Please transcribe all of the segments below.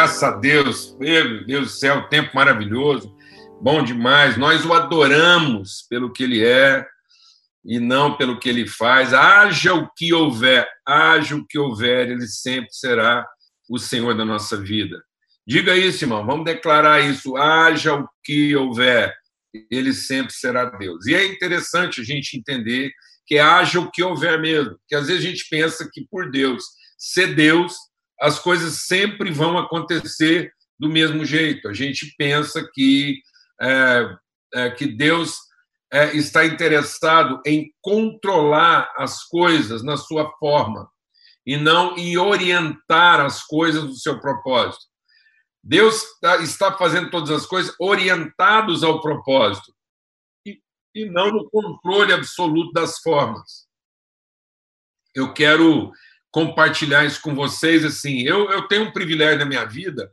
graças a Deus. Meu Deus do céu, tempo maravilhoso, bom demais. Nós o adoramos pelo que ele é e não pelo que ele faz. Haja o que houver, haja o que houver, ele sempre será o Senhor da nossa vida. Diga isso, irmão, vamos declarar isso. Haja o que houver, ele sempre será Deus. E é interessante a gente entender que haja o que houver mesmo, que às vezes a gente pensa que por Deus ser Deus, as coisas sempre vão acontecer do mesmo jeito. A gente pensa que, é, é, que Deus é, está interessado em controlar as coisas na sua forma e não em orientar as coisas do seu propósito. Deus tá, está fazendo todas as coisas orientados ao propósito e, e não no controle absoluto das formas. Eu quero compartilhar isso com vocês. Assim, eu, eu tenho um privilégio na minha vida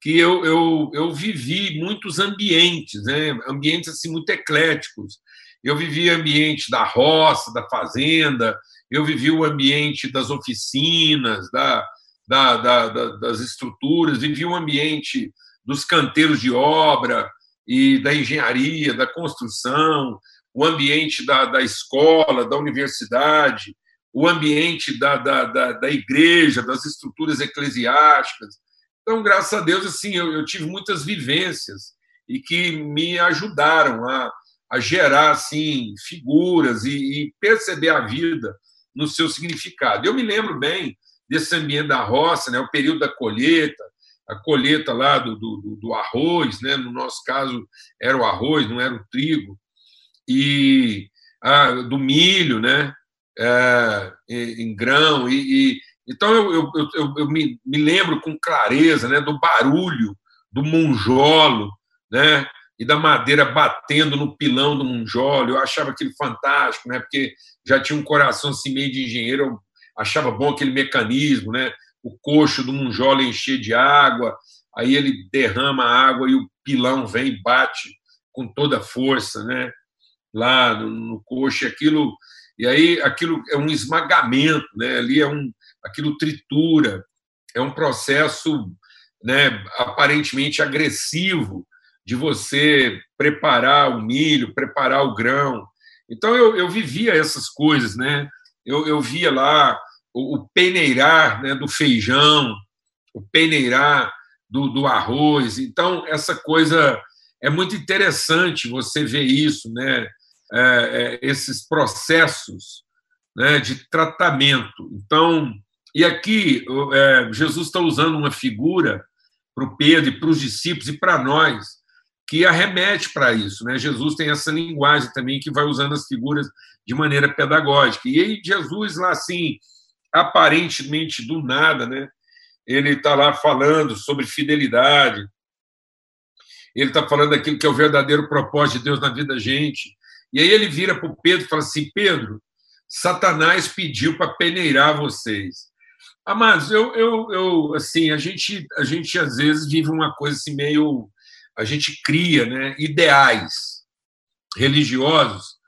que eu, eu, eu vivi muitos ambientes, né? ambientes assim muito ecléticos. Eu vivi ambiente da roça, da fazenda, eu vivi o ambiente das oficinas, da, da, da, da, das estruturas, vivi o ambiente dos canteiros de obra e da engenharia, da construção, o ambiente da, da escola, da universidade, o ambiente da, da, da, da igreja, das estruturas eclesiásticas. Então, graças a Deus, assim, eu, eu tive muitas vivências e que me ajudaram a, a gerar assim figuras e, e, perceber a vida no seu significado. Eu me lembro bem desse ambiente da roça, né, o período da colheita, a colheita lá do, do, do arroz, né, no nosso caso era o arroz, não era o trigo, e ah, do milho, né, é, em grão. E, e então eu, eu, eu, eu me, me, lembro com clareza né, do barulho do monjolo, né, e da madeira batendo no pilão do monjolo. Eu achava aquilo fantástico, né, porque já tinha um coração assim meio de engenheiro, eu achava bom aquele mecanismo, né, o coxo do monjolo encher de água, aí ele derrama a água e o pilão vem e bate com toda a força, né, lá no, no coxo, aquilo e aí aquilo é um esmagamento, né? ali é um, aquilo tritura, é um processo né, aparentemente agressivo de você preparar o milho, preparar o grão. Então eu, eu vivia essas coisas, né? Eu, eu via lá o, o peneirar né, do feijão, o peneirar do, do arroz. Então essa coisa é muito interessante você ver isso, né? É, é, esses processos né, de tratamento. Então, e aqui é, Jesus está usando uma figura para o Pedro e para os discípulos e para nós que arremete para isso. Né? Jesus tem essa linguagem também que vai usando as figuras de maneira pedagógica. E aí Jesus lá assim, aparentemente do nada, né? Ele está lá falando sobre fidelidade. Ele está falando daquilo que é o verdadeiro propósito de Deus na vida da gente. E aí ele vira para o Pedro e fala assim: Pedro, Satanás pediu para peneirar vocês. Amados, eu, eu, eu, assim, a gente, a gente às vezes vive uma coisa assim meio, a gente cria, né, ideais religiosos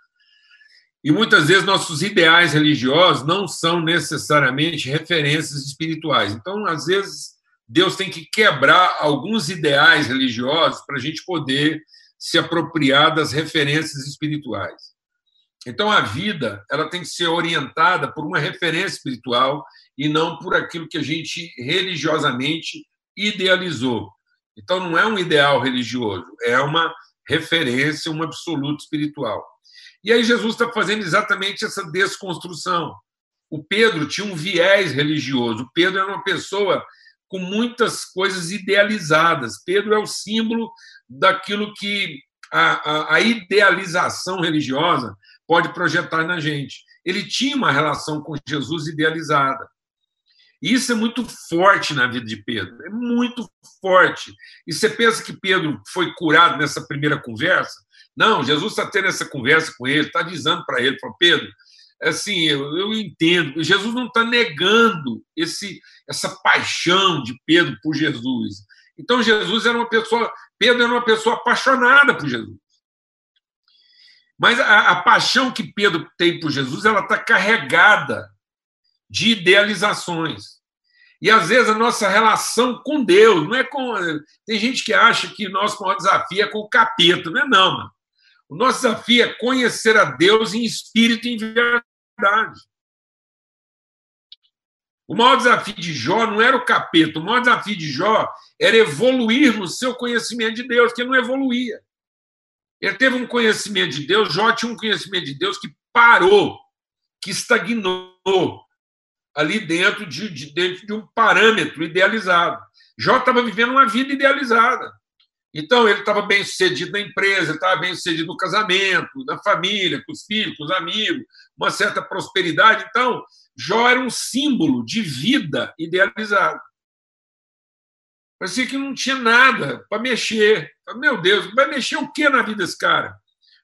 e muitas vezes nossos ideais religiosos não são necessariamente referências espirituais. Então, às vezes, Deus tem que quebrar alguns ideais religiosos para a gente poder se apropriar das referências espirituais. Então a vida, ela tem que ser orientada por uma referência espiritual e não por aquilo que a gente religiosamente idealizou. Então não é um ideal religioso, é uma referência, um absoluto espiritual. E aí Jesus está fazendo exatamente essa desconstrução. O Pedro tinha um viés religioso. O Pedro era uma pessoa com muitas coisas idealizadas. Pedro é o símbolo daquilo que a, a, a idealização religiosa pode projetar na gente. Ele tinha uma relação com Jesus idealizada. E isso é muito forte na vida de Pedro, é muito forte. E você pensa que Pedro foi curado nessa primeira conversa? Não, Jesus está tendo essa conversa com ele, está avisando para ele, para Pedro, assim, eu, eu entendo, Jesus não está negando esse, essa paixão de Pedro por Jesus. Então Jesus era uma pessoa, Pedro era uma pessoa apaixonada por Jesus. Mas a, a paixão que Pedro tem por Jesus, ela está carregada de idealizações. E às vezes a nossa relação com Deus não é com. Tem gente que acha que o nosso maior desafio é com o capeta. Não é, não, mano. O nosso desafio é conhecer a Deus em espírito e em verdade. O maior desafio de Jó não era o capeta, o maior desafio de Jó era evoluir no seu conhecimento de Deus, que ele não evoluía. Ele teve um conhecimento de Deus, Jó tinha um conhecimento de Deus que parou, que estagnou ali dentro de, de dentro de um parâmetro idealizado. Jó estava vivendo uma vida idealizada. Então, ele estava bem sucedido na empresa, estava bem sucedido no casamento, na família, com os filhos, com os amigos, uma certa prosperidade. Então, Jó era um símbolo de vida idealizada. Parecia que não tinha nada para mexer. Meu Deus, vai mexer o que na vida desse cara?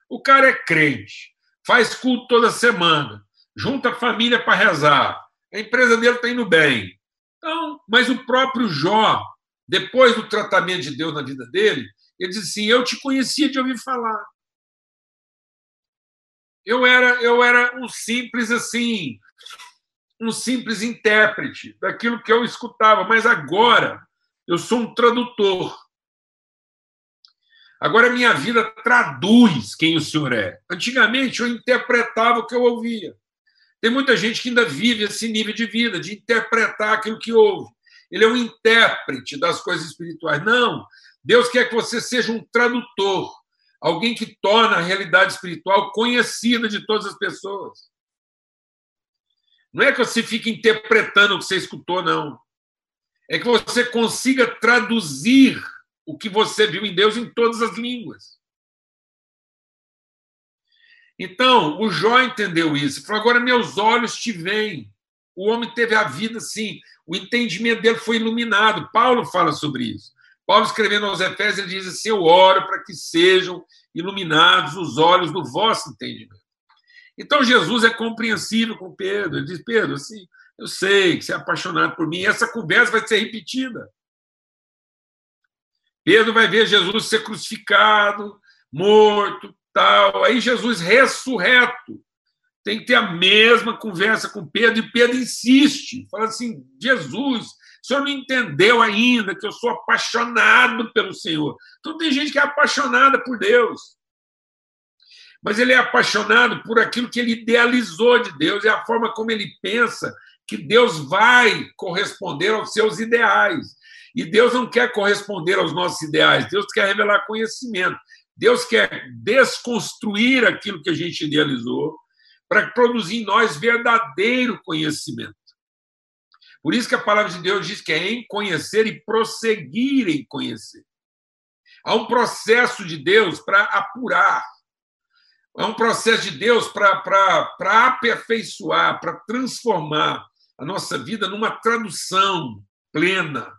O cara é crente, faz culto toda semana, junta a família para rezar, a empresa dele está indo bem. Então, mas o próprio Jó, depois do tratamento de Deus na vida dele, ele disse assim: Eu te conhecia de ouvir falar. Eu era, eu era um simples assim, um simples intérprete daquilo que eu escutava, mas agora eu sou um tradutor. Agora a minha vida traduz quem o senhor é. Antigamente eu interpretava o que eu ouvia. Tem muita gente que ainda vive esse nível de vida, de interpretar aquilo que ouve. Ele é um intérprete das coisas espirituais. Não. Deus quer que você seja um tradutor, alguém que torna a realidade espiritual conhecida de todas as pessoas. Não é que você fique interpretando o que você escutou, não. É que você consiga traduzir o que você viu em Deus em todas as línguas. Então, o Jó entendeu isso. Falou: agora meus olhos te veem. O homem teve a vida assim, o entendimento dele foi iluminado. Paulo fala sobre isso. Paulo, escrevendo aos Efésios, ele diz assim: Eu oro para que sejam iluminados os olhos do vosso entendimento. Então, Jesus é compreensível com Pedro. Ele diz: Pedro, assim, eu sei que você é apaixonado por mim. Essa conversa vai ser repetida. Pedro vai ver Jesus ser crucificado, morto, tal. Aí Jesus ressurreto tem que ter a mesma conversa com Pedro e Pedro insiste, fala assim: Jesus, o senhor não entendeu ainda que eu sou apaixonado pelo Senhor. Então tem gente que é apaixonada por Deus. Mas ele é apaixonado por aquilo que ele idealizou de Deus, é a forma como ele pensa que Deus vai corresponder aos seus ideais. E Deus não quer corresponder aos nossos ideais, Deus quer revelar conhecimento. Deus quer desconstruir aquilo que a gente idealizou para produzir em nós verdadeiro conhecimento. Por isso que a palavra de Deus diz que é em conhecer e prosseguir em conhecer. Há um processo de Deus para apurar. É um processo de Deus para aperfeiçoar, para transformar a nossa vida numa tradução plena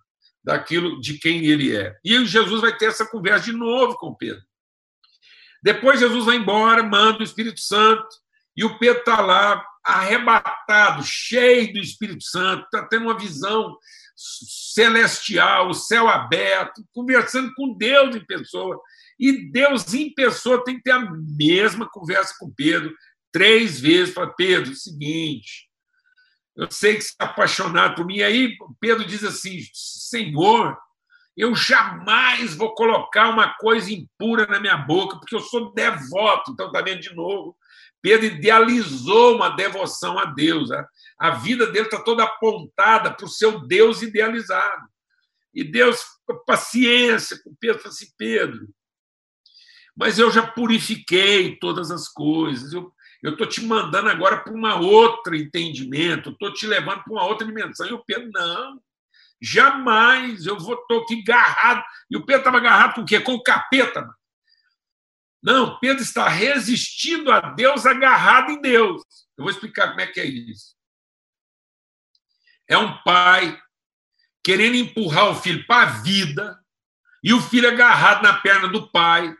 daquilo de quem ele é. E Jesus vai ter essa conversa de novo com Pedro. Depois Jesus vai embora, manda o Espírito Santo, e o Pedro está lá, arrebatado, cheio do Espírito Santo, está tendo uma visão celestial, o céu aberto, conversando com Deus em pessoa. E Deus em pessoa tem que ter a mesma conversa com Pedro, três vezes, para Pedro, seguinte, eu sei que você é apaixonado por mim. Aí Pedro diz assim: Senhor, eu jamais vou colocar uma coisa impura na minha boca, porque eu sou devoto. Então, está vendo de novo? Pedro idealizou uma devoção a Deus. Né? A vida dele está toda apontada para o seu Deus idealizado. E Deus, paciência com Pedro, falou assim: Pedro, mas eu já purifiquei todas as coisas, eu estou te mandando agora para uma outra entendimento, estou te levando para uma outra dimensão. E o Pedro, não, Jamais eu vou estou aqui agarrado. E o Pedro estava agarrado com o quê? Com o capeta. Não, Pedro está resistindo a Deus agarrado em Deus. Eu vou explicar como é que é isso. É um pai querendo empurrar o filho para a vida e o filho agarrado na perna do pai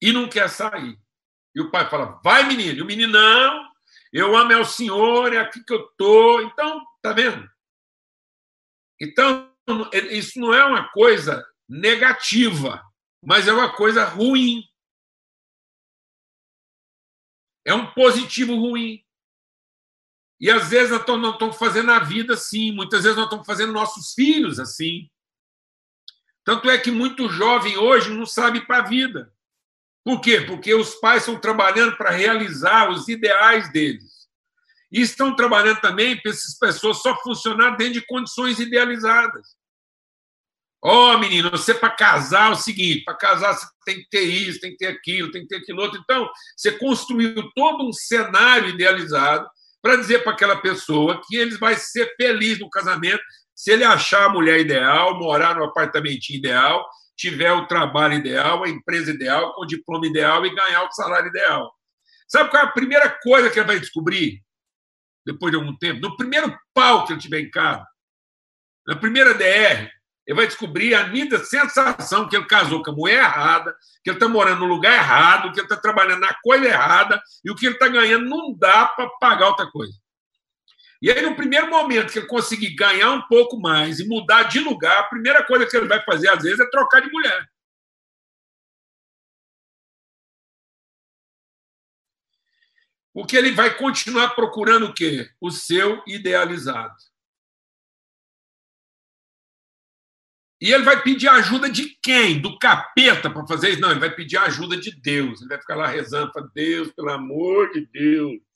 e não quer sair. E o pai fala: vai, menino. E o menino, não, eu amo é o senhor, é aqui que eu estou. Então, tá vendo? Então, isso não é uma coisa negativa, mas é uma coisa ruim. É um positivo ruim. E às vezes nós estamos fazendo a vida assim, muitas vezes nós estamos fazendo nossos filhos assim. Tanto é que muito jovem hoje não sabe para a vida. Por quê? Porque os pais estão trabalhando para realizar os ideais deles. E estão trabalhando também para essas pessoas só funcionar dentro de condições idealizadas. Ó, oh, menino, você para casar é o seguinte: para casar você tem que ter isso, tem que ter aquilo, tem que ter aquilo outro. Então, você construiu todo um cenário idealizado para dizer para aquela pessoa que ele vai ser feliz no casamento se ele achar a mulher ideal, morar no apartamento ideal, tiver o trabalho ideal, a empresa ideal, com o diploma ideal e ganhar o salário ideal. Sabe qual é a primeira coisa que ele vai descobrir depois de algum tempo? No primeiro pau que ele tiver em casa, na primeira DR, ele vai descobrir a nítida sensação que ele casou com a mulher errada, que ele está morando no lugar errado, que ele está trabalhando na coisa errada e o que ele está ganhando não dá para pagar outra coisa. E aí, no primeiro momento que ele conseguir ganhar um pouco mais e mudar de lugar, a primeira coisa que ele vai fazer, às vezes, é trocar de mulher. Porque ele vai continuar procurando o quê? O seu idealizado. E ele vai pedir ajuda de quem? Do capeta para fazer isso? Não, ele vai pedir ajuda de Deus. Ele vai ficar lá rezando para Deus, pelo amor de Deus.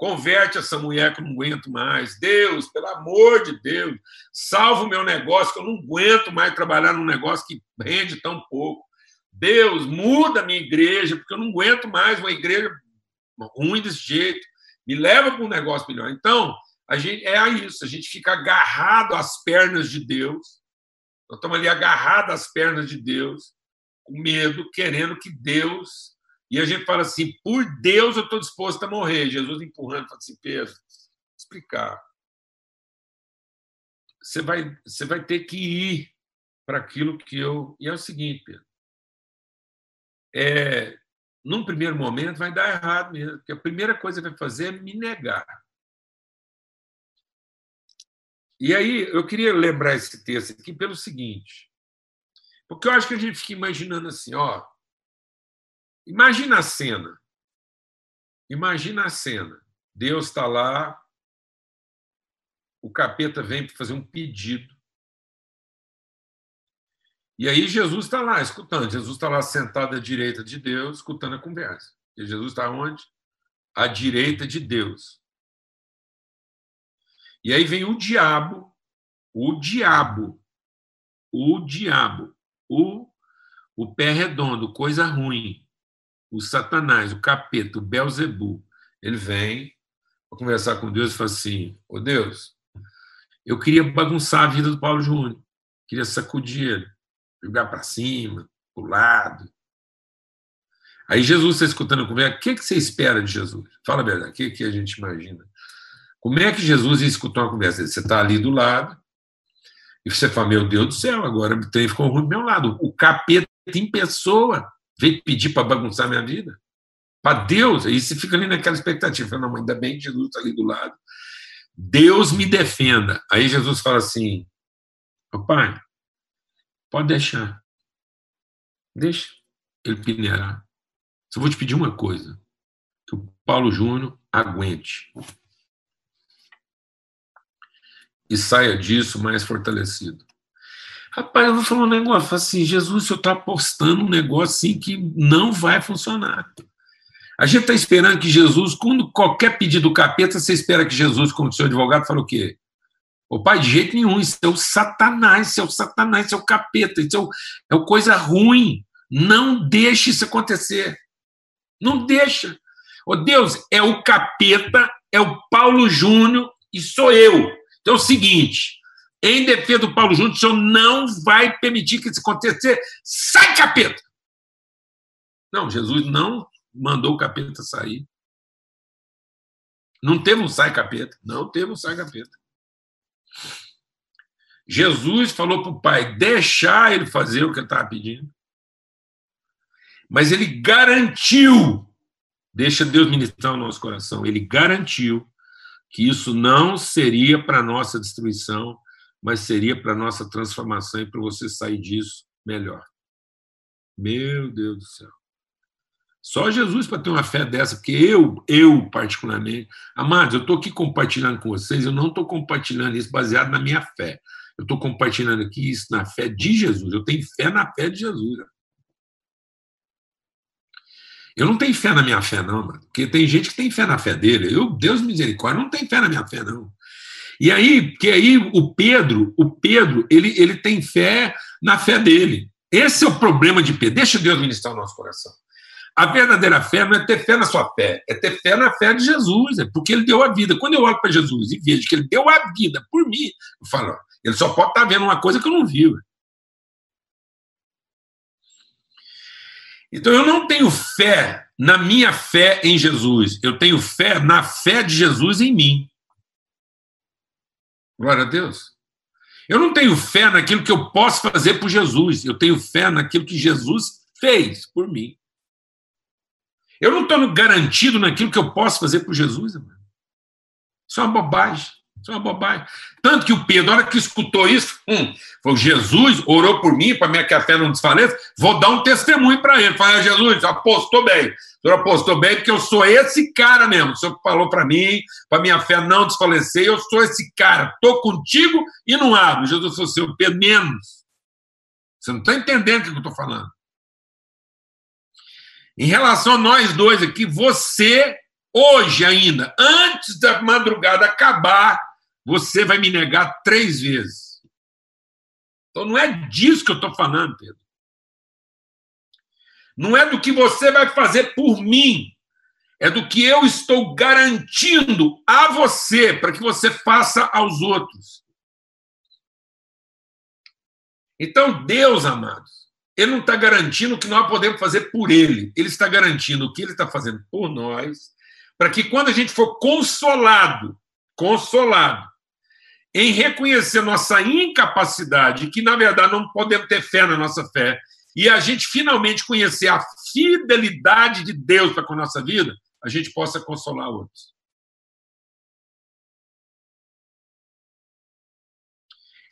Converte essa mulher que eu não aguento mais. Deus, pelo amor de Deus, salva o meu negócio, que eu não aguento mais trabalhar num negócio que rende tão pouco. Deus, muda a minha igreja, porque eu não aguento mais uma igreja ruim desse jeito. Me leva para um negócio melhor. Então, a gente, é isso, a gente fica agarrado às pernas de Deus nós estamos ali agarrados às pernas de Deus, com medo, querendo que Deus. E a gente fala assim: por Deus eu estou disposto a morrer. Jesus empurrando, fala assim: Pedro, explicar. Você vai, você vai ter que ir para aquilo que eu. E é o seguinte, Pedro. É, num primeiro momento vai dar errado mesmo, porque a primeira coisa que vai fazer é me negar. E aí eu queria lembrar esse texto aqui pelo seguinte, porque eu acho que a gente fica imaginando assim, ó, imagina a cena, imagina a cena, Deus está lá, o capeta vem para fazer um pedido, e aí Jesus está lá escutando, Jesus está lá sentado à direita de Deus, escutando a conversa. E Jesus está onde? À direita de Deus. E aí vem o diabo, o diabo, o diabo, o, o pé redondo, coisa ruim, o Satanás, o capeta, o Belzebu. Ele vem para conversar com Deus e fala assim: Ô oh Deus, eu queria bagunçar a vida do Paulo Júnior, queria sacudir ele, jogar para cima, para o lado. Aí Jesus está escutando a conversa, o que, que você espera de Jesus? Fala a verdade, o que, que a gente imagina? Como é que Jesus ia escutar uma conversa? Você está ali do lado e você fala: Meu Deus do céu, agora o trem ficou ruim do meu lado. O capeta em pessoa veio pedir para bagunçar minha vida. Para Deus, aí você fica ali naquela expectativa: Não, ainda bem que Jesus está ali do lado. Deus me defenda. Aí Jesus fala assim: Pai, pode deixar. Deixa ele peneirar. Só vou te pedir uma coisa: que o Paulo Júnior aguente e saia disso mais fortalecido. Rapaz, eu vou falar um negócio assim, Jesus, o senhor está apostando um negócio assim que não vai funcionar. A gente está esperando que Jesus, quando qualquer pedido do capeta, você espera que Jesus, como seu advogado, fale o quê? O pai, de jeito nenhum, isso é o satanás, isso é o satanás, isso é o capeta, isso é, o, é o coisa ruim. Não deixe isso acontecer. Não deixa. Oh, Deus, é o capeta, é o Paulo Júnior e sou eu. Então é o seguinte: em defesa do Paulo Júnior, o senhor não vai permitir que isso aconteça. Sai, capeta! Não, Jesus não mandou o capeta sair. Não teve um sai capeta. Não teve um sai capeta. Jesus falou para o pai deixar ele fazer o que ele estava pedindo. Mas ele garantiu, deixa Deus ministrar o nosso coração, ele garantiu que isso não seria para nossa destruição, mas seria para nossa transformação e para você sair disso melhor. Meu Deus do céu. Só Jesus para ter uma fé dessa, porque eu, eu particularmente, amados, eu estou aqui compartilhando com vocês, eu não estou compartilhando isso baseado na minha fé. Eu estou compartilhando aqui isso na fé de Jesus. Eu tenho fé na fé de Jesus. Eu não tenho fé na minha fé, não, mano. Porque tem gente que tem fé na fé dele. Eu, Deus misericórdia, não tem fé na minha fé, não. E aí, que aí o Pedro, o Pedro, ele, ele tem fé na fé dele. Esse é o problema de Pedro. Deixa Deus ministrar o nosso coração. A verdadeira fé não é ter fé na sua fé, é ter fé na fé de Jesus, é porque ele deu a vida. Quando eu olho para Jesus e vejo que ele deu a vida por mim, eu falo, ele só pode estar tá vendo uma coisa que eu não vi. Então eu não tenho fé na minha fé em Jesus, eu tenho fé na fé de Jesus em mim. Glória a Deus. Eu não tenho fé naquilo que eu posso fazer por Jesus, eu tenho fé naquilo que Jesus fez por mim. Eu não estou garantido naquilo que eu posso fazer por Jesus, irmão. Isso é uma bobagem. Isso é uma bobagem. Tanto que o Pedro, na hora que escutou isso, hum, falou: Jesus orou por mim, para que a fé não desfaleça, vou dar um testemunho para ele. Falei, Jesus, apostou bem. O senhor apostou bem, porque eu sou esse cara mesmo. O senhor falou para mim, para minha fé não desfalecer, eu sou esse cara. Estou contigo e não abro. Jesus falou assim: Pedro, menos. Você não está entendendo o que eu estou falando. Em relação a nós dois aqui, você, hoje ainda, antes da madrugada acabar, você vai me negar três vezes. Então não é disso que eu estou falando, Pedro. Não é do que você vai fazer por mim. É do que eu estou garantindo a você para que você faça aos outros. Então, Deus, amados, ele não está garantindo o que nós podemos fazer por ele. Ele está garantindo o que ele está fazendo por nós, para que quando a gente for consolado, consolado, em reconhecer nossa incapacidade, que na verdade não podemos ter fé na nossa fé, e a gente finalmente conhecer a fidelidade de Deus para com a nossa vida, a gente possa consolar outros.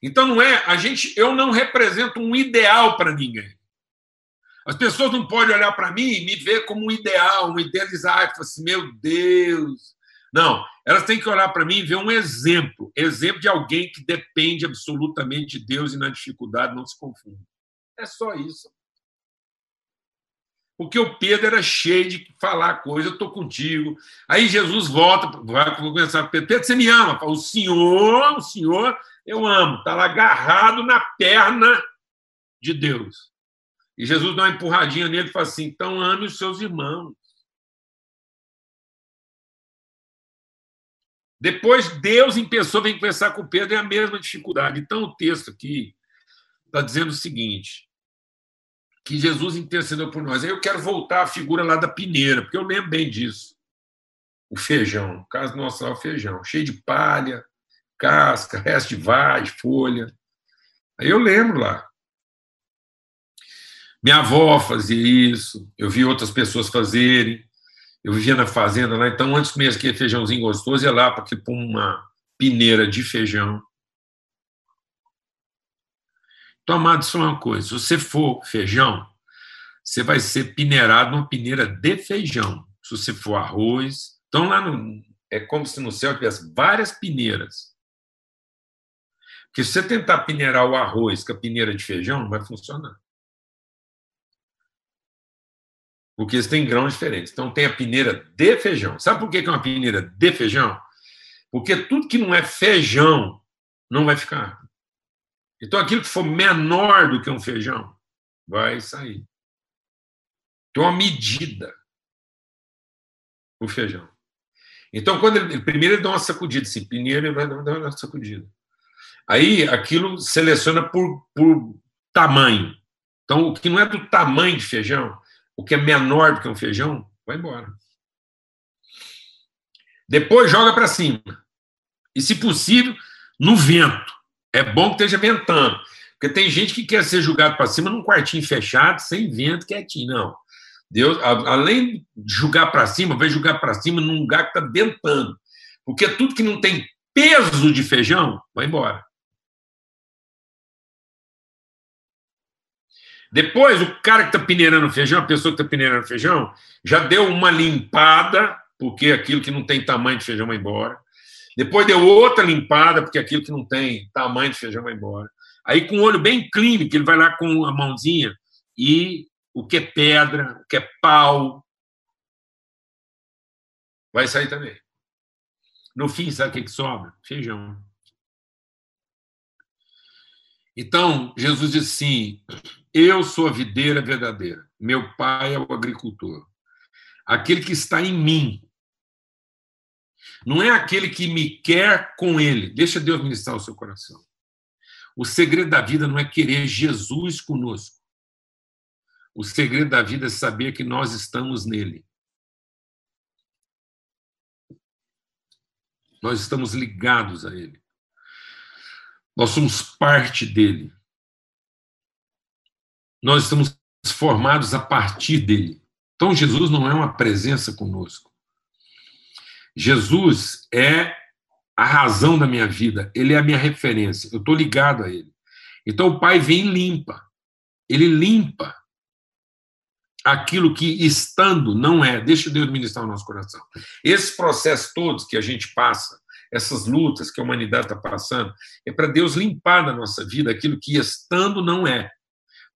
Então não é, a gente, eu não represento um ideal para ninguém. As pessoas não podem olhar para mim e me ver como um ideal, um idealizar, e falar assim, meu Deus. Não, elas têm que olhar para mim e ver um exemplo, exemplo de alguém que depende absolutamente de Deus e na dificuldade não se confunde. É só isso. Porque o Pedro era cheio de falar coisa, eu estou contigo. Aí Jesus volta, vai começar, Pedro, Pedro, você me ama? Fala, o Senhor, o Senhor, eu amo. Está lá agarrado na perna de Deus. E Jesus dá uma empurradinha nele e fala assim: então ame os seus irmãos. Depois Deus em pessoa vem conversar com Pedro, é a mesma dificuldade. Então o texto aqui está dizendo o seguinte: que Jesus intercedeu por nós. Aí eu quero voltar à figura lá da pineira, porque eu lembro bem disso. O feijão, no caso nosso lá, o feijão, cheio de palha, casca, resto de vagem, folha. Aí eu lembro lá. Minha avó fazia isso, eu vi outras pessoas fazerem. Eu vivia na fazenda lá, então antes de comer aquele feijãozinho gostoso, ia lá para uma pineira de feijão. Então, amado, é uma coisa: se você for feijão, você vai ser peneirado numa peneira de feijão. Se você for arroz, então lá no, é como se no céu tivesse várias peneiras. Porque se você tentar peneirar o arroz com a peneira de feijão, não vai funcionar. Porque eles têm grãos diferentes. Então, tem a peneira de feijão. Sabe por que é uma peneira de feijão? Porque tudo que não é feijão não vai ficar. Então, aquilo que for menor do que um feijão vai sair. Então, uma medida o feijão. Então, quando ele, primeiro ele dá uma sacudida, assim, peneira, ele vai dar uma sacudida. Aí, aquilo seleciona por, por tamanho. Então, o que não é do tamanho de feijão, o que é menor do que um feijão, vai embora. Depois joga para cima. E, se possível, no vento. É bom que esteja ventando. Porque tem gente que quer ser jogado para cima num quartinho fechado, sem vento, quietinho. Não. Deus, além de jogar para cima, vai jogar para cima num lugar que está ventando. Porque tudo que não tem peso de feijão, vai embora. Depois, o cara que está peneirando feijão, a pessoa que está peneirando feijão, já deu uma limpada, porque aquilo que não tem tamanho de feijão vai embora. Depois deu outra limpada, porque aquilo que não tem tamanho de feijão vai embora. Aí, com o olho bem clínico, ele vai lá com a mãozinha e o que é pedra, o que é pau, vai sair também. No fim, sabe o que, que sobra? Feijão. Então, Jesus disse assim: Eu sou a videira verdadeira, meu pai é o agricultor. Aquele que está em mim. Não é aquele que me quer com ele. Deixa Deus ministrar o seu coração. O segredo da vida não é querer Jesus conosco. O segredo da vida é saber que nós estamos nele. Nós estamos ligados a ele. Nós somos parte dele. Nós estamos formados a partir dele. Então, Jesus não é uma presença conosco. Jesus é a razão da minha vida, ele é a minha referência, eu estou ligado a ele. Então, o Pai vem e limpa. Ele limpa aquilo que estando não é. Deixa Deus ministrar o nosso coração. Esses processos todos que a gente passa, essas lutas que a humanidade está passando, é para Deus limpar da nossa vida aquilo que estando não é.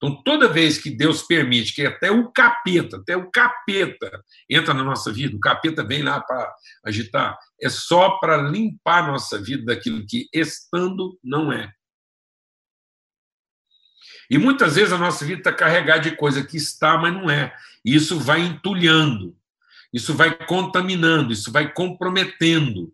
Então, toda vez que Deus permite que até o capeta, até o capeta entra na nossa vida, o capeta vem lá para agitar, é só para limpar a nossa vida daquilo que estando não é. E muitas vezes a nossa vida está carregada de coisa que está, mas não é. E isso vai entulhando, isso vai contaminando, isso vai comprometendo.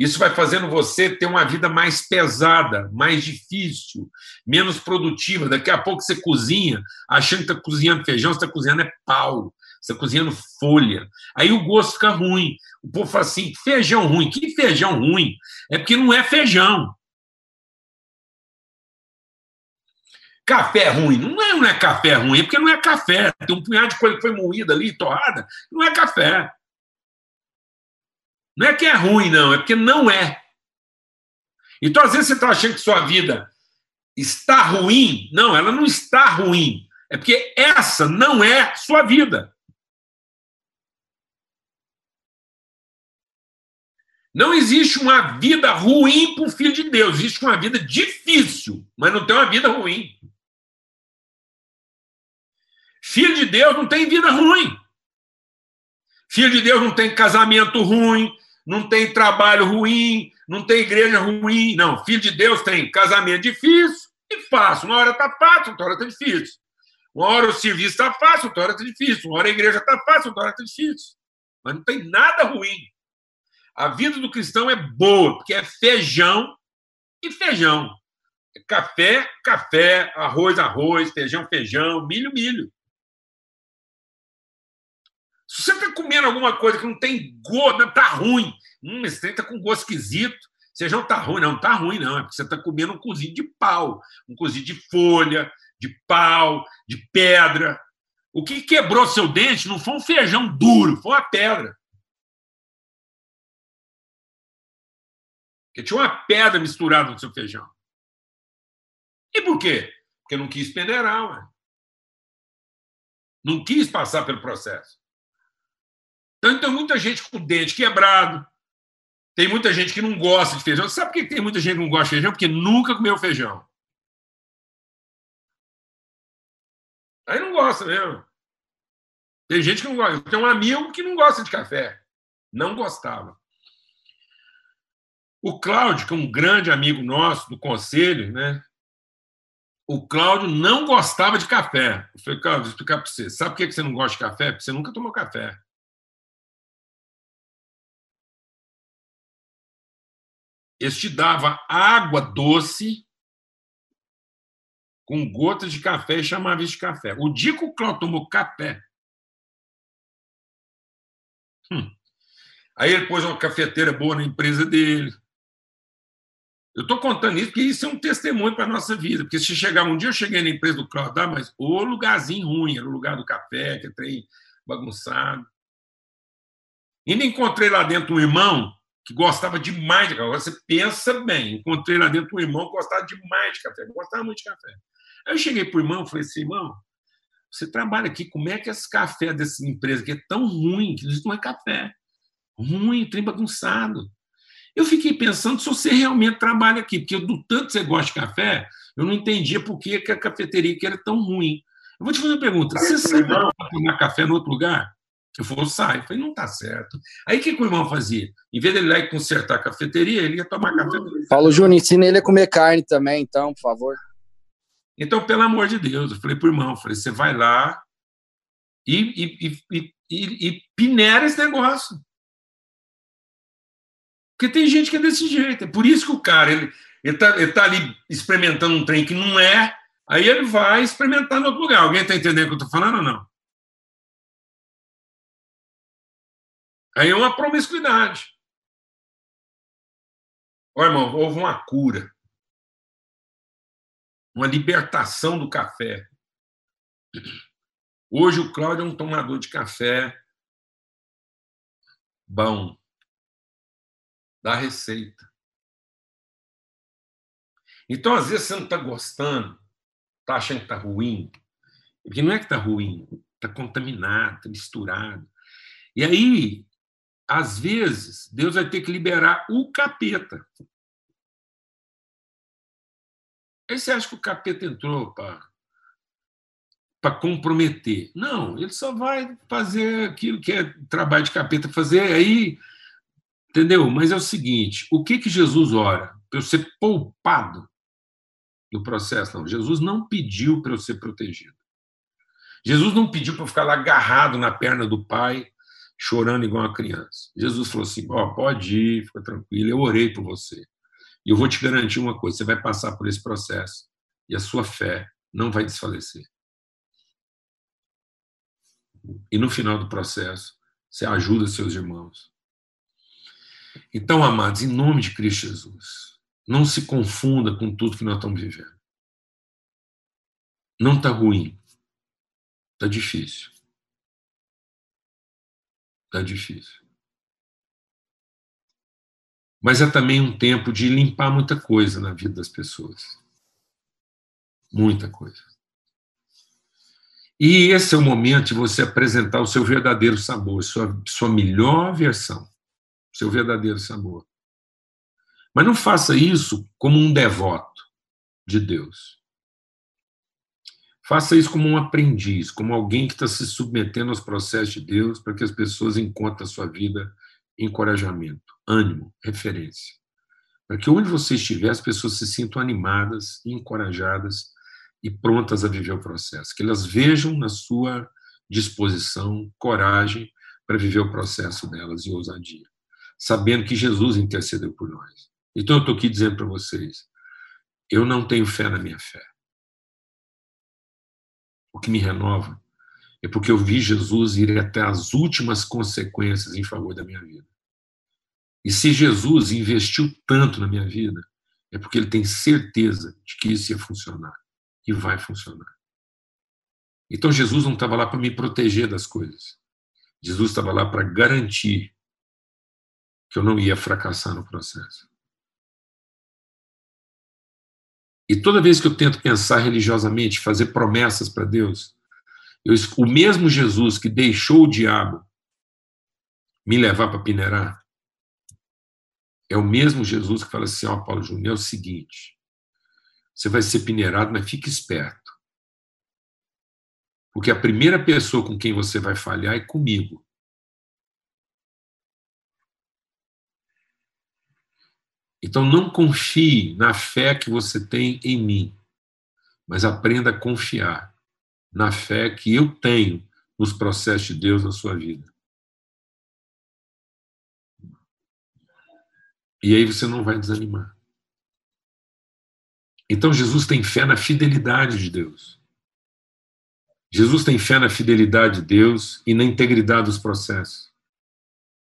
Isso vai fazendo você ter uma vida mais pesada, mais difícil, menos produtiva. Daqui a pouco você cozinha, achando que está cozinhando feijão, você está cozinhando é pau, você está cozinhando folha. Aí o gosto fica ruim. O povo fala assim: feijão ruim. Que feijão ruim? É porque não é feijão. Café ruim. Não é, não é café ruim, é porque não é café. Tem um punhado de coisa que foi moída ali, torrada. Não é café. Não é que é ruim, não, é porque não é. Então, às vezes, você está achando que sua vida está ruim. Não, ela não está ruim. É porque essa não é sua vida. Não existe uma vida ruim para o filho de Deus. Existe uma vida difícil, mas não tem uma vida ruim. Filho de Deus não tem vida ruim. Filho de Deus não tem casamento ruim, não tem trabalho ruim, não tem igreja ruim. Não, filho de Deus tem casamento difícil e fácil. Uma hora está fácil, outra hora está difícil. Uma hora o serviço está fácil, outra hora está difícil. Uma hora a igreja está fácil, outra hora está difícil. Mas não tem nada ruim. A vida do cristão é boa, porque é feijão e feijão. É café, café, arroz, arroz, feijão, feijão, milho, milho. Se você está comendo alguma coisa que não tem gosto, está ruim. Hum, esse trem está com gosto esquisito. Não está ruim, não, está ruim, não. É porque você está comendo um cozido de pau, um cozido de folha, de pau, de pedra. O que quebrou seu dente não foi um feijão duro, foi uma pedra. Porque tinha uma pedra misturada no seu feijão. E por quê? Porque não quis peneirar, ué. Não quis passar pelo processo. Então, tem muita gente com o dente quebrado. Tem muita gente que não gosta de feijão. Sabe por que tem muita gente que não gosta de feijão? Porque nunca comeu feijão. Aí não gosta mesmo. Tem gente que não gosta. Tem um amigo que não gosta de café. Não gostava. O Cláudio, que é um grande amigo nosso do conselho, né? O Cláudio não gostava de café. Eu falei, Cláudio, vou explicar para você. Sabe por que você não gosta de café? Porque você nunca tomou café. Este dava água doce com gotas de café e chamava isso de café. O dia que o Cláudio tomou café, hum, aí ele pôs uma cafeteira boa na empresa dele. Eu estou contando isso porque isso é um testemunho para a nossa vida. Porque se chegar um dia, eu cheguei na empresa do Cláudio, ah, mas o lugarzinho ruim, era o lugar do café, que trem bagunçado. Ainda encontrei lá dentro um irmão que gostava demais de café. Agora você pensa bem, encontrei lá dentro um irmão que gostava demais de café, gostava muito de café. Aí eu cheguei para o irmão e falei assim, irmão, Você trabalha aqui, como é que esse café dessa empresa que é tão ruim, que não é café, ruim, trem bagunçado. Eu fiquei pensando se você realmente trabalha aqui, porque do tanto que você gosta de café, eu não entendia por que a cafeteria que era tão ruim. Eu vou te fazer uma pergunta: você sabe tomar café em outro lugar? Eu falei, sai. Eu falei, não está certo. Aí o que, que, o irmão fazia? Em vez de ele ir lá e consertar a cafeteria, ele ia tomar café. Paulo Júnior, ensina ele a comer carne também, então, por favor. Então, pelo amor de Deus, eu falei para o irmão, falei, você vai lá e, e, e, e, e pinera esse negócio. Porque tem gente que é desse jeito. É por isso que o cara, ele está ele tá ali experimentando um trem que não é, aí ele vai experimentar em outro lugar. Alguém está entendendo o que eu estou falando ou não? Aí é uma promiscuidade. Ó, irmão, houve uma cura. Uma libertação do café. Hoje o Cláudio é um tomador de café bom da receita. Então, às vezes, você não está gostando, está achando que está ruim, porque não é que está ruim, está contaminado, está misturado. E aí, às vezes, Deus vai ter que liberar o capeta. Aí você acha que o capeta entrou para comprometer. Não, ele só vai fazer aquilo que é trabalho de capeta fazer. Aí Entendeu? Mas é o seguinte: o que, que Jesus ora? Para eu ser poupado do processo? Não. Jesus não pediu para eu ser protegido. Jesus não pediu para eu ficar lá agarrado na perna do pai, chorando igual uma criança. Jesus falou assim: ó, oh, pode ir, fica tranquilo, eu orei por você. E eu vou te garantir uma coisa: você vai passar por esse processo e a sua fé não vai desfalecer. E no final do processo, você ajuda seus irmãos então, amados, em nome de Cristo Jesus, não se confunda com tudo que nós estamos vivendo. Não está ruim. Está difícil. Está difícil. Mas é também um tempo de limpar muita coisa na vida das pessoas. Muita coisa. E esse é o momento de você apresentar o seu verdadeiro sabor, sua, sua melhor versão seu verdadeiro sabor. Mas não faça isso como um devoto de Deus. Faça isso como um aprendiz, como alguém que está se submetendo aos processos de Deus para que as pessoas encontrem a sua vida encorajamento, ânimo, referência. Para que onde você estiver, as pessoas se sintam animadas, encorajadas e prontas a viver o processo. Que elas vejam na sua disposição, coragem para viver o processo delas e ousadia sabendo que Jesus intercedeu por nós. Então eu estou aqui dizendo para vocês: eu não tenho fé na minha fé. Que me renova é porque eu vi Jesus ir até as últimas consequências em favor da minha vida. E se Jesus investiu tanto na minha vida, é porque ele tem certeza de que isso ia funcionar e vai funcionar. Então Jesus não estava lá para me proteger das coisas. Jesus estava lá para garantir que eu não ia fracassar no processo. E toda vez que eu tento pensar religiosamente, fazer promessas para Deus, eu, o mesmo Jesus que deixou o diabo me levar para Pinerá, é o mesmo Jesus que fala assim: Ó, oh, Paulo Júnior, é o seguinte, você vai ser pinerado, mas fique esperto. Porque a primeira pessoa com quem você vai falhar é comigo. Então não confie na fé que você tem em mim, mas aprenda a confiar na fé que eu tenho nos processos de Deus na sua vida. E aí você não vai desanimar. Então Jesus tem fé na fidelidade de Deus. Jesus tem fé na fidelidade de Deus e na integridade dos processos.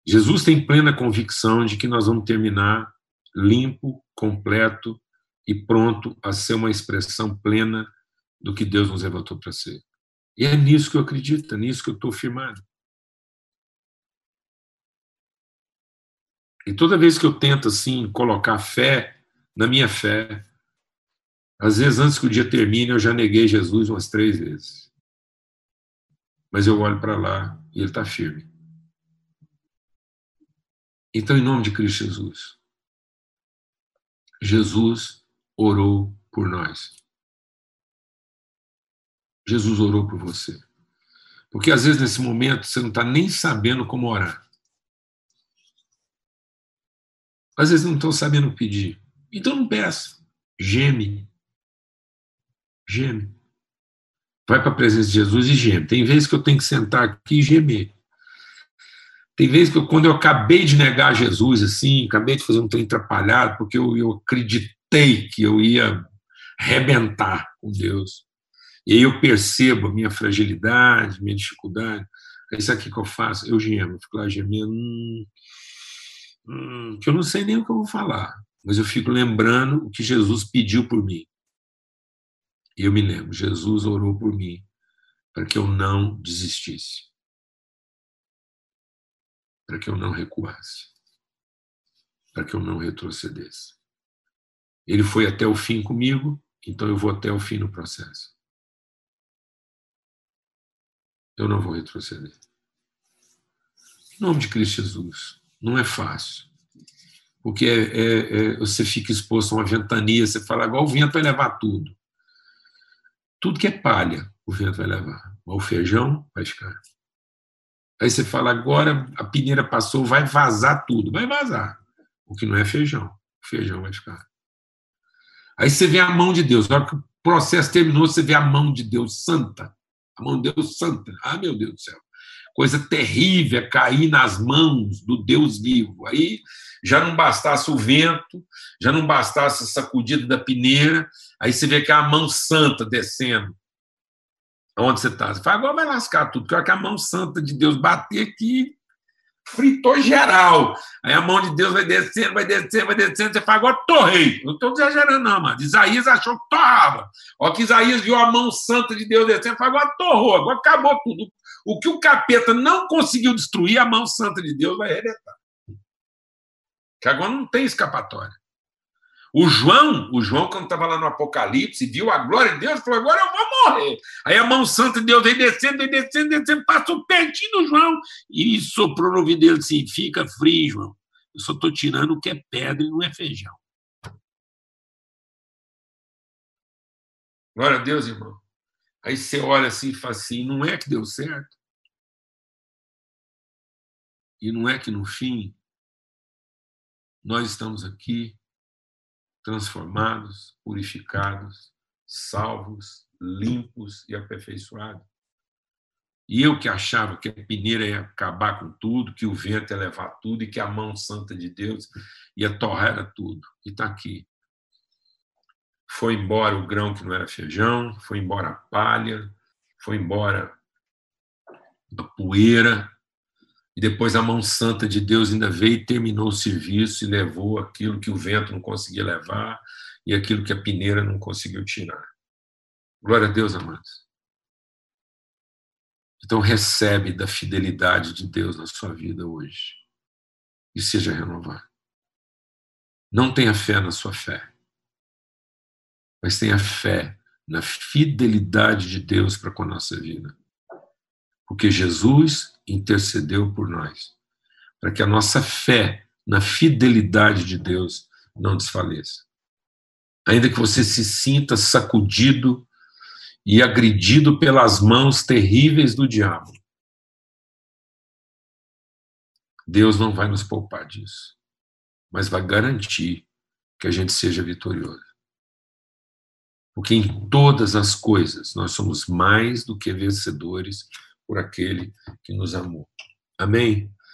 Jesus tem plena convicção de que nós vamos terminar limpo, completo e pronto a ser uma expressão plena do que Deus nos levantou para ser. E é nisso que eu acredito, é nisso que eu estou firmado. E toda vez que eu tento, assim, colocar fé na minha fé, às vezes antes que o dia termine, eu já neguei Jesus umas três vezes. Mas eu olho para lá e ele está firme. Então, em nome de Cristo Jesus, Jesus orou por nós. Jesus orou por você. Porque às vezes nesse momento você não está nem sabendo como orar. Às vezes não estão sabendo pedir. Então não peça. Geme. Geme. Vai para a presença de Jesus e geme. Tem vezes que eu tenho que sentar aqui e gemer. Tem vezes que eu, quando eu acabei de negar Jesus, assim, acabei de fazer um trem atrapalhado, porque eu, eu acreditei que eu ia rebentar com Deus. E aí eu percebo a minha fragilidade, minha dificuldade. É isso aqui que eu faço, eu gemo, eu fico lá gemendo, hum, hum, que eu não sei nem o que eu vou falar, mas eu fico lembrando o que Jesus pediu por mim. E eu me lembro, Jesus orou por mim para que eu não desistisse, para que eu não recuasse, para que eu não retrocedesse. Ele foi até o fim comigo, então eu vou até o fim no processo. Eu não vou retroceder. Em nome de Cristo Jesus. Não é fácil. Porque é, é, é, você fica exposto a uma ventania, você fala, igual o vento vai levar tudo. Tudo que é palha, o vento vai levar. O feijão vai ficar. Aí você fala, agora a peneira passou, vai vazar tudo. Vai vazar. O que não é feijão. O feijão vai ficar. Aí você vê a mão de Deus. Na hora que o processo terminou, você vê a mão de Deus santa a mão de Deus santa. Ah, meu Deus do céu. Coisa terrível é cair nas mãos do Deus vivo. Aí já não bastasse o vento, já não bastasse a sacudida da pineira, aí você vê que é a mão santa descendo. Onde você está? Você fala, agora vai lascar tudo, porque que a mão santa de Deus bater aqui, fritou geral. Aí a mão de Deus vai descendo, vai descendo, vai descendo. Você fala, agora torrei. Não estou exagerando, não, mano. Isaías achou que torrava. Ó, que Isaías viu a mão santa de Deus descendo, fala, agora torrou, agora acabou tudo. O que o capeta não conseguiu destruir, a mão santa de Deus vai arrebentar. Que agora não tem escapatória. O João, o João, quando estava lá no Apocalipse, viu a glória de Deus, falou: agora eu vou morrer. Aí a mão santa de Deus vem descendo, vem descendo, descendo, passou pertinho do João e soprou no ouvido dele assim: fica frio, João. Eu só estou tirando o que é pedra e não é feijão. Glória a Deus, irmão. Aí você olha assim e fala assim: não é que deu certo? E não é que no fim nós estamos aqui transformados, purificados, salvos, limpos e aperfeiçoados. E eu que achava que a peneira ia acabar com tudo, que o vento ia levar tudo e que a mão santa de Deus ia torrar tudo. E está aqui. Foi embora o grão que não era feijão, foi embora a palha, foi embora a poeira, depois a mão santa de Deus ainda veio e terminou o serviço e levou aquilo que o vento não conseguia levar e aquilo que a peneira não conseguiu tirar. Glória a Deus, amados. Então recebe da fidelidade de Deus na sua vida hoje e seja renovado. Não tenha fé na sua fé, mas tenha fé na fidelidade de Deus para com a nossa vida. Porque Jesus intercedeu por nós, para que a nossa fé na fidelidade de Deus não desfaleça. Ainda que você se sinta sacudido e agredido pelas mãos terríveis do diabo, Deus não vai nos poupar disso, mas vai garantir que a gente seja vitorioso. Porque em todas as coisas nós somos mais do que vencedores por aquele que nos amou. Amém?